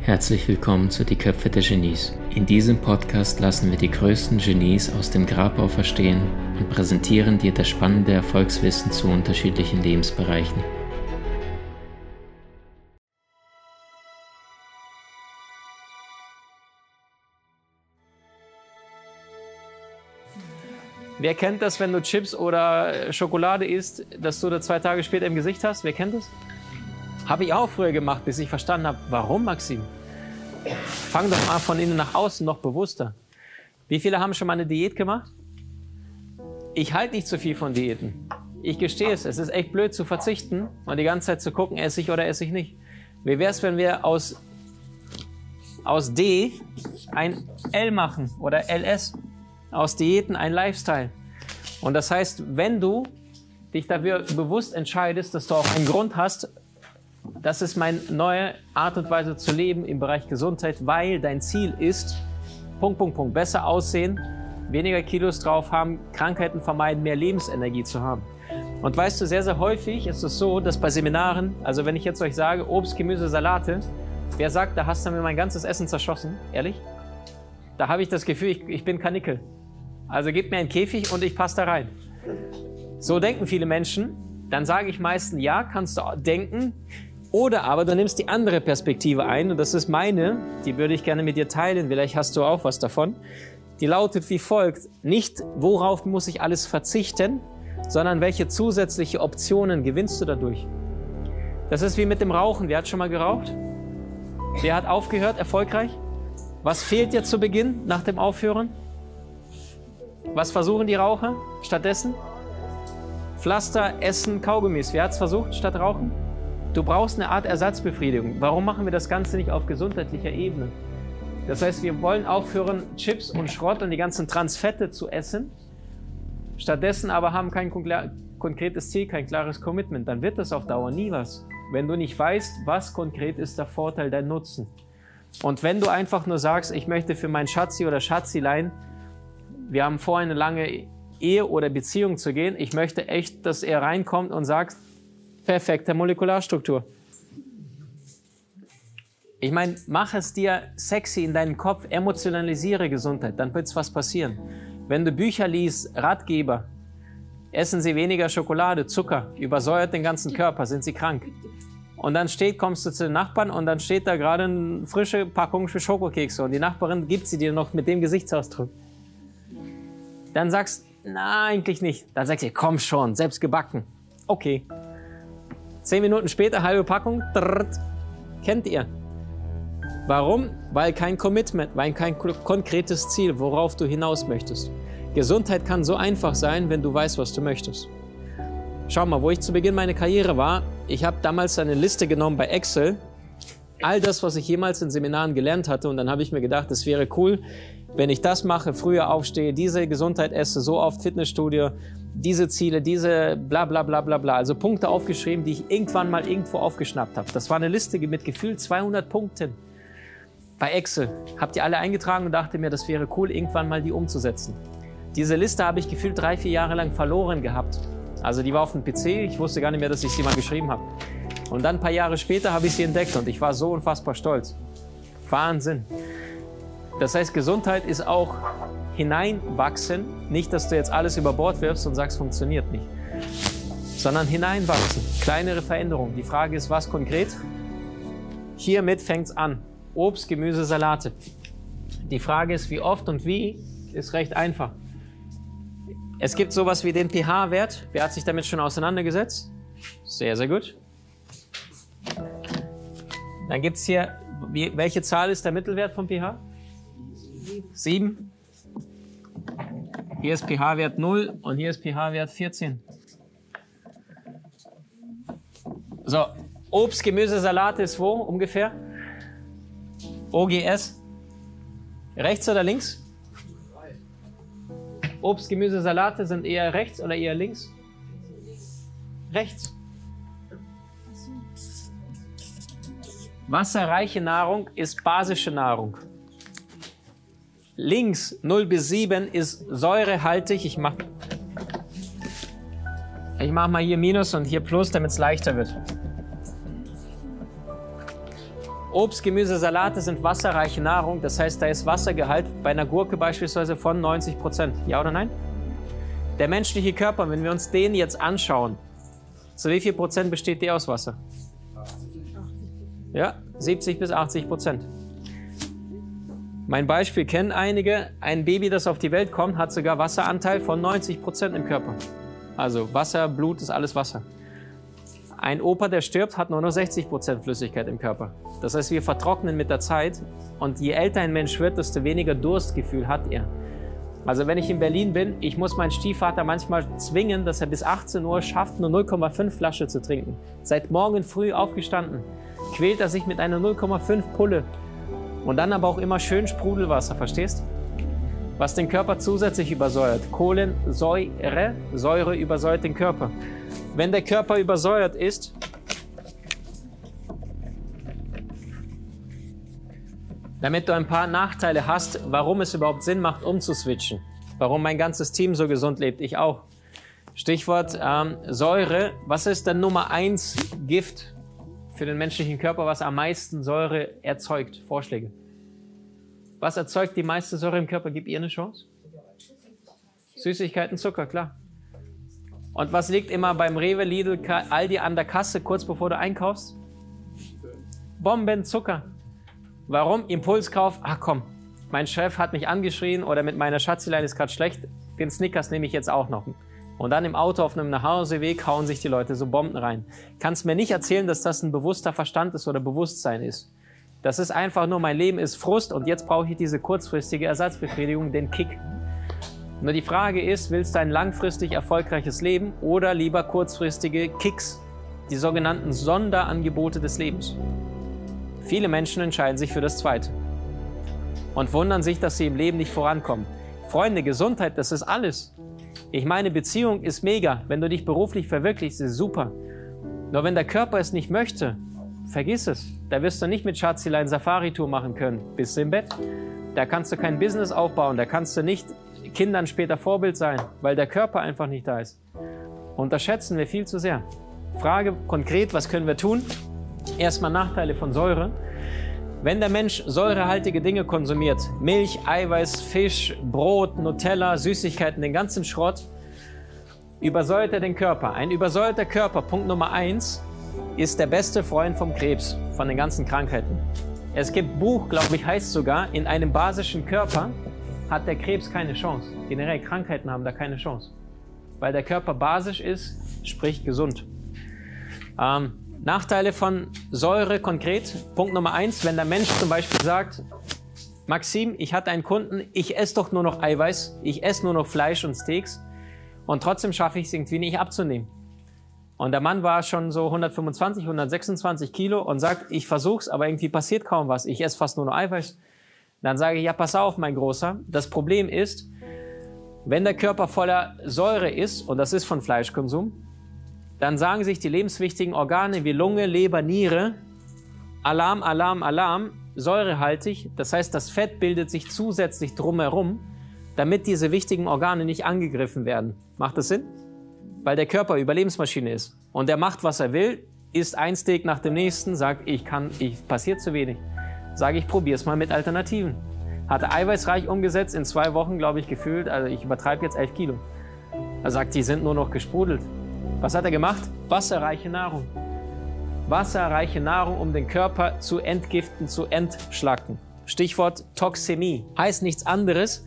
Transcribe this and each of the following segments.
Herzlich willkommen zu Die Köpfe der Genies. In diesem Podcast lassen wir die größten Genies aus dem Grabau verstehen und präsentieren dir das spannende Erfolgswissen zu unterschiedlichen Lebensbereichen. Wer kennt das, wenn du Chips oder Schokolade isst, dass du da zwei Tage später im Gesicht hast? Wer kennt das? Habe ich auch früher gemacht, bis ich verstanden habe, warum, Maxim? Fang doch mal von innen nach außen noch bewusster. Wie viele haben schon mal eine Diät gemacht? Ich halte nicht zu viel von Diäten. Ich gestehe es, es ist echt blöd zu verzichten und die ganze Zeit zu gucken, esse ich oder esse ich nicht. Wie wäre es, wenn wir aus, aus D ein L machen oder LS? Aus Diäten ein Lifestyle. Und das heißt, wenn du dich dafür bewusst entscheidest, dass du auch einen Grund hast, das ist meine neue Art und Weise zu leben im Bereich Gesundheit, weil dein Ziel ist, Punkt, Punkt, Punkt, besser aussehen, weniger Kilos drauf haben, Krankheiten vermeiden, mehr Lebensenergie zu haben. Und weißt du, sehr, sehr häufig ist es so, dass bei Seminaren, also wenn ich jetzt euch sage, Obst, Gemüse, Salate, wer sagt, da hast du mir mein ganzes Essen zerschossen? Ehrlich? Da habe ich das Gefühl, ich, ich bin Kanickel. Also gib mir einen Käfig und ich passe da rein. So denken viele Menschen. Dann sage ich meistens, ja, kannst du denken. Oder aber du nimmst die andere Perspektive ein und das ist meine, die würde ich gerne mit dir teilen, vielleicht hast du auch was davon. Die lautet wie folgt, nicht worauf muss ich alles verzichten, sondern welche zusätzliche Optionen gewinnst du dadurch. Das ist wie mit dem Rauchen. Wer hat schon mal geraucht? Wer hat aufgehört, erfolgreich? Was fehlt dir zu Beginn nach dem Aufhören? Was versuchen die Raucher stattdessen? Pflaster, Essen, Kaugummis. Wer hat es versucht statt Rauchen? Du brauchst eine Art Ersatzbefriedigung. Warum machen wir das Ganze nicht auf gesundheitlicher Ebene? Das heißt, wir wollen aufhören, Chips und Schrott und die ganzen Transfette zu essen, stattdessen aber haben kein konkretes Ziel, kein klares Commitment. Dann wird das auf Dauer nie was, wenn du nicht weißt, was konkret ist der Vorteil, dein Nutzen. Und wenn du einfach nur sagst, ich möchte für mein Schatzi oder Schatzilein, wir haben vor, eine lange Ehe oder Beziehung zu gehen, ich möchte echt, dass er reinkommt und sagt, perfekte Molekularstruktur. Ich meine, mach es dir sexy in deinem Kopf, emotionalisiere Gesundheit, dann wird was passieren. Wenn du Bücher liest, Ratgeber, essen Sie weniger Schokolade, Zucker, übersäuert den ganzen Körper, sind Sie krank. Und dann steht, kommst du zu den Nachbarn und dann steht da gerade eine frische Packung für Schokokekse und die Nachbarin gibt sie dir noch mit dem Gesichtsausdruck. Dann sagst, na, eigentlich nicht. Dann sagst du, komm schon, selbst gebacken. Okay. Zehn Minuten später, halbe Packung. Drrrt. Kennt ihr? Warum? Weil kein Commitment, weil kein konkretes Ziel, worauf du hinaus möchtest. Gesundheit kann so einfach sein, wenn du weißt, was du möchtest. Schau mal, wo ich zu Beginn meiner Karriere war, ich habe damals eine Liste genommen bei Excel, all das, was ich jemals in Seminaren gelernt hatte, und dann habe ich mir gedacht, es wäre cool, wenn ich das mache, früher aufstehe, diese Gesundheit esse, so oft Fitnessstudio, diese Ziele, diese bla bla bla bla bla. Also Punkte aufgeschrieben, die ich irgendwann mal irgendwo aufgeschnappt habe. Das war eine Liste mit gefühlt 200 Punkten. Bei Excel habt ihr alle eingetragen und dachte mir, das wäre cool, irgendwann mal die umzusetzen. Diese Liste habe ich gefühlt drei, vier Jahre lang verloren gehabt. Also die war auf dem PC, ich wusste gar nicht mehr, dass ich sie mal geschrieben habe. Und dann ein paar Jahre später habe ich sie entdeckt und ich war so unfassbar stolz. Wahnsinn. Das heißt, Gesundheit ist auch hineinwachsen. Nicht, dass du jetzt alles über Bord wirfst und sagst, funktioniert nicht. Sondern hineinwachsen. Kleinere Veränderungen. Die Frage ist, was konkret? Hiermit fängt es an. Obst, Gemüse, Salate. Die Frage ist, wie oft und wie, ist recht einfach. Es gibt sowas wie den pH-Wert. Wer hat sich damit schon auseinandergesetzt? Sehr, sehr gut. Dann gibt es hier, welche Zahl ist der Mittelwert vom pH? 7. Hier ist pH-Wert 0 und hier ist pH-Wert 14. So, Obst, Gemüse, Salat ist wo ungefähr? OGS. Rechts oder links? Obst, Gemüse, Salate sind eher rechts oder eher links? Rechts. Wasserreiche Nahrung ist basische Nahrung. Links 0 bis 7 ist säurehaltig. Ich mache Ich mache mal hier Minus und hier Plus, damit es leichter wird. Obst, Gemüse, Salate sind wasserreiche Nahrung. Das heißt, da ist Wassergehalt bei einer Gurke beispielsweise von 90 Prozent. Ja oder nein? Der menschliche Körper, wenn wir uns den jetzt anschauen, zu wie viel Prozent besteht der aus Wasser? Ja, 70 bis 80 Prozent. Mein Beispiel kennen einige. Ein Baby, das auf die Welt kommt, hat sogar Wasseranteil von 90 Prozent im Körper. Also Wasser, Blut ist alles Wasser. Ein Opa, der stirbt, hat nur noch 60 Prozent Flüssigkeit im Körper. Das heißt, wir vertrocknen mit der Zeit und je älter ein Mensch wird, desto weniger Durstgefühl hat er. Also wenn ich in Berlin bin, ich muss meinen Stiefvater manchmal zwingen, dass er bis 18 Uhr schafft, nur 0,5 Flasche zu trinken. Seit morgen früh aufgestanden, quält er sich mit einer 0,5 Pulle. Und dann aber auch immer schön Sprudelwasser, verstehst? Was den Körper zusätzlich übersäuert. Kohlensäure, Säure übersäuert den Körper. Wenn der Körper übersäuert ist, damit du ein paar Nachteile hast, warum es überhaupt Sinn macht, umzuswitchen. Warum mein ganzes Team so gesund lebt, ich auch. Stichwort ähm, Säure. Was ist der Nummer 1 Gift für den menschlichen Körper, was am meisten Säure erzeugt? Vorschläge. Was erzeugt die meiste Säure im Körper? Gib ihr eine Chance. Süßigkeiten, Zucker, klar. Und was liegt immer beim Rewe, Lidl, Aldi an der Kasse, kurz bevor du einkaufst? Bomben Zucker. Warum? Impulskauf. Ach komm, mein Chef hat mich angeschrien oder mit meiner Schatzelein ist gerade schlecht. Den Snickers nehme ich jetzt auch noch. Und dann im Auto auf einem Nachhauseweg hauen sich die Leute so Bomben rein. Kannst mir nicht erzählen, dass das ein bewusster Verstand ist oder Bewusstsein ist. Das ist einfach nur, mein Leben ist Frust und jetzt brauche ich diese kurzfristige Ersatzbefriedigung, den Kick. Nur die Frage ist, willst du ein langfristig erfolgreiches Leben oder lieber kurzfristige Kicks, die sogenannten Sonderangebote des Lebens? Viele Menschen entscheiden sich für das Zweite und wundern sich, dass sie im Leben nicht vorankommen. Freunde, Gesundheit, das ist alles. Ich meine, Beziehung ist mega. Wenn du dich beruflich verwirklichst, ist super. Nur wenn der Körper es nicht möchte, vergiss es. Da wirst du nicht mit Schatzelein Safari-Tour machen können. Bist du im Bett? Da kannst du kein Business aufbauen. Da kannst du nicht Kindern später Vorbild sein, weil der Körper einfach nicht da ist. Unterschätzen wir viel zu sehr. Frage konkret, was können wir tun? Erstmal Nachteile von Säure. Wenn der Mensch säurehaltige Dinge konsumiert, Milch, Eiweiß, Fisch, Brot, Nutella, Süßigkeiten, den ganzen Schrott, übersäuert er den Körper. Ein übersäuerter Körper, Punkt Nummer eins, ist der beste Freund vom Krebs, von den ganzen Krankheiten. Es gibt Buch, glaube ich, heißt sogar, in einem basischen Körper hat der Krebs keine Chance. Generell Krankheiten haben da keine Chance. Weil der Körper basisch ist, sprich gesund. Ähm, Nachteile von Säure konkret. Punkt Nummer eins, wenn der Mensch zum Beispiel sagt, Maxim, ich hatte einen Kunden, ich esse doch nur noch Eiweiß, ich esse nur noch Fleisch und Steaks und trotzdem schaffe ich es irgendwie nicht abzunehmen. Und der Mann war schon so 125, 126 Kilo und sagt, ich versuch's, aber irgendwie passiert kaum was. Ich esse fast nur noch Eiweiß. Dann sage ich, ja, pass auf, mein Großer. Das Problem ist, wenn der Körper voller Säure ist, und das ist von Fleischkonsum, dann sagen sich die lebenswichtigen Organe wie Lunge, Leber, Niere, Alarm, Alarm, Alarm, säurehaltig. Das heißt, das Fett bildet sich zusätzlich drumherum, damit diese wichtigen Organe nicht angegriffen werden. Macht das Sinn? Weil der Körper Überlebensmaschine ist. Und er macht, was er will, isst ein Steak nach dem nächsten, sagt, ich kann, ich, passiert zu wenig. Sage ich, probier's mal mit Alternativen. Hatte eiweißreich umgesetzt, in zwei Wochen, glaube ich, gefühlt, also ich übertreibe jetzt 11 Kilo. Er sagt, die sind nur noch gesprudelt. Was hat er gemacht? Wasserreiche Nahrung. Wasserreiche Nahrung, um den Körper zu entgiften, zu entschlacken. Stichwort Toxemie. Heißt nichts anderes,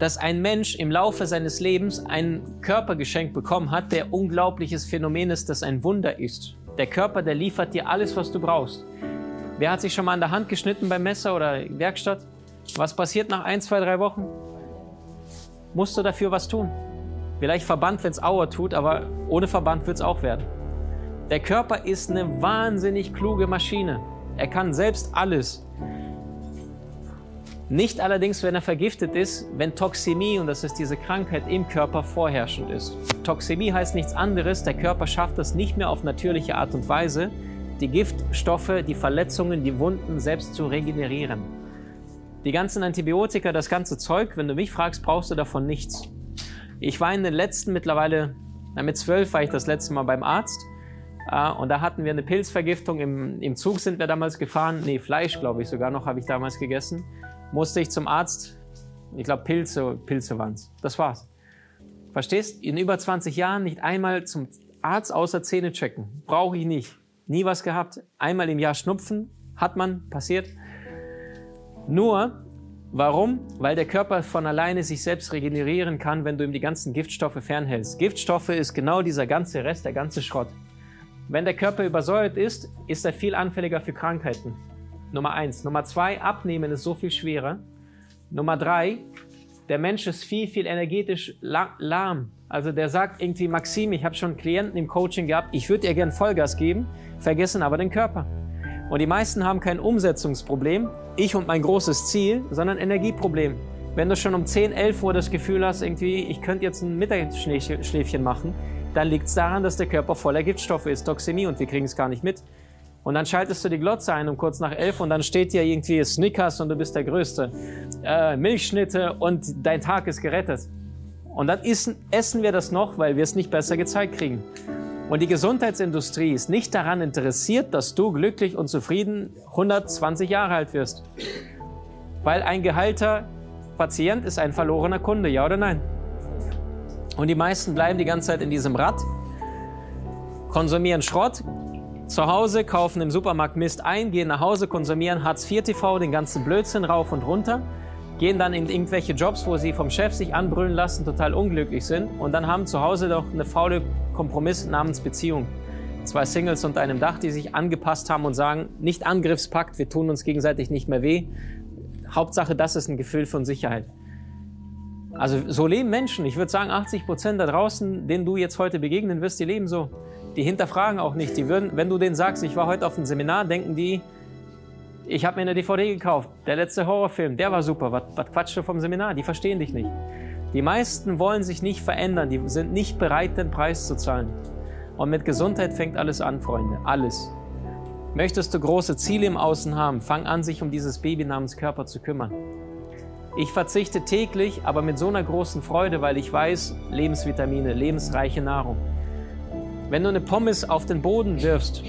dass ein Mensch im Laufe seines Lebens ein Körpergeschenk bekommen hat, der unglaubliches Phänomen ist, das ein Wunder ist. Der Körper, der liefert dir alles, was du brauchst. Wer hat sich schon mal an der Hand geschnitten beim Messer oder Werkstatt? Was passiert nach ein, zwei, drei Wochen? Musst du dafür was tun? Vielleicht Verband, wenn es Auer tut, aber ohne Verband wird es auch werden. Der Körper ist eine wahnsinnig kluge Maschine. Er kann selbst alles. Nicht allerdings, wenn er vergiftet ist, wenn Toxemie, und das ist diese Krankheit im Körper, vorherrschend ist. Toxemie heißt nichts anderes, der Körper schafft es nicht mehr auf natürliche Art und Weise, die Giftstoffe, die Verletzungen, die Wunden selbst zu regenerieren. Die ganzen Antibiotika, das ganze Zeug, wenn du mich fragst, brauchst du davon nichts. Ich war in den letzten mittlerweile Na, mit zwölf war ich das letzte Mal beim Arzt. Äh, und da hatten wir eine Pilzvergiftung. Im, Im Zug sind wir damals gefahren. Nee, Fleisch, glaube ich, sogar noch habe ich damals gegessen. Musste ich zum Arzt. Ich glaube, Pilze, Pilze waren es. Das war's. Verstehst? In über 20 Jahren nicht einmal zum Arzt außer Zähne checken. Brauche ich nicht. Nie was gehabt. Einmal im Jahr schnupfen. Hat man, passiert. Nur, warum? Weil der Körper von alleine sich selbst regenerieren kann, wenn du ihm die ganzen Giftstoffe fernhältst. Giftstoffe ist genau dieser ganze Rest, der ganze Schrott. Wenn der Körper übersäuert ist, ist er viel anfälliger für Krankheiten. Nummer eins. Nummer zwei, abnehmen ist so viel schwerer. Nummer drei, der Mensch ist viel, viel energetisch lahm. Also der sagt irgendwie, Maxim, ich habe schon Klienten im Coaching gehabt, ich würde dir gern Vollgas geben, vergessen aber den Körper. Und die meisten haben kein Umsetzungsproblem, ich und mein großes Ziel, sondern Energieproblem. Wenn du schon um 10, 11 Uhr das Gefühl hast, irgendwie, ich könnte jetzt ein Mittagsschläfchen machen, dann liegt es daran, dass der Körper voller Giftstoffe ist, Toxemie, und wir kriegen es gar nicht mit. Und dann schaltest du die Glotze ein um kurz nach elf und dann steht dir irgendwie Snickers und du bist der Größte. Äh, Milchschnitte und dein Tag ist gerettet. Und dann essen wir das noch, weil wir es nicht besser gezeigt kriegen. Und die Gesundheitsindustrie ist nicht daran interessiert, dass du glücklich und zufrieden 120 Jahre alt wirst. Weil ein geheilter Patient ist ein verlorener Kunde, ja oder nein? Und die meisten bleiben die ganze Zeit in diesem Rad, konsumieren Schrott, zu Hause, kaufen im Supermarkt Mist ein, gehen nach Hause, konsumieren Hartz IV TV, den ganzen Blödsinn rauf und runter, gehen dann in irgendwelche Jobs, wo sie vom Chef sich anbrüllen lassen, total unglücklich sind und dann haben zu Hause doch eine faule Kompromiss namens Beziehung. Zwei Singles unter einem Dach, die sich angepasst haben und sagen, nicht Angriffspakt, wir tun uns gegenseitig nicht mehr weh. Hauptsache, das ist ein Gefühl von Sicherheit. Also so leben Menschen. Ich würde sagen, 80 Prozent da draußen, denen du jetzt heute begegnen wirst, die leben so. Die hinterfragen auch nicht. Die würden, wenn du denen sagst, ich war heute auf einem Seminar, denken die, ich habe mir eine DVD gekauft. Der letzte Horrorfilm, der war super. Was, was quatschst du vom Seminar? Die verstehen dich nicht. Die meisten wollen sich nicht verändern. Die sind nicht bereit, den Preis zu zahlen. Und mit Gesundheit fängt alles an, Freunde. Alles. Möchtest du große Ziele im Außen haben, fang an, sich um dieses Baby namens Körper zu kümmern. Ich verzichte täglich, aber mit so einer großen Freude, weil ich weiß, Lebensvitamine, lebensreiche Nahrung. Wenn du eine Pommes auf den Boden wirfst,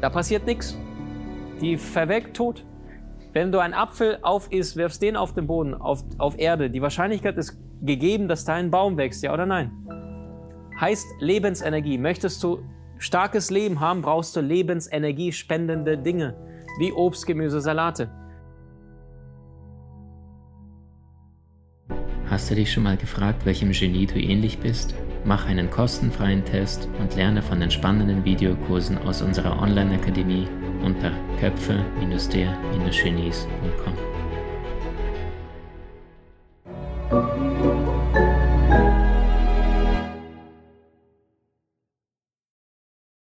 da passiert nichts. Die verweckt tot. Wenn du einen Apfel auf isst, wirfst den auf den Boden, auf, auf Erde. Die Wahrscheinlichkeit ist gegeben, dass da ein Baum wächst, ja oder nein? Heißt Lebensenergie. Möchtest du starkes Leben haben, brauchst du lebensenergiespendende Dinge, wie Obst, Gemüse, Salate. Hast du dich schon mal gefragt, welchem Genie du ähnlich bist? Mach einen kostenfreien Test und lerne von den spannenden Videokursen aus unserer Online-Akademie unter köpfe-der-genies.com.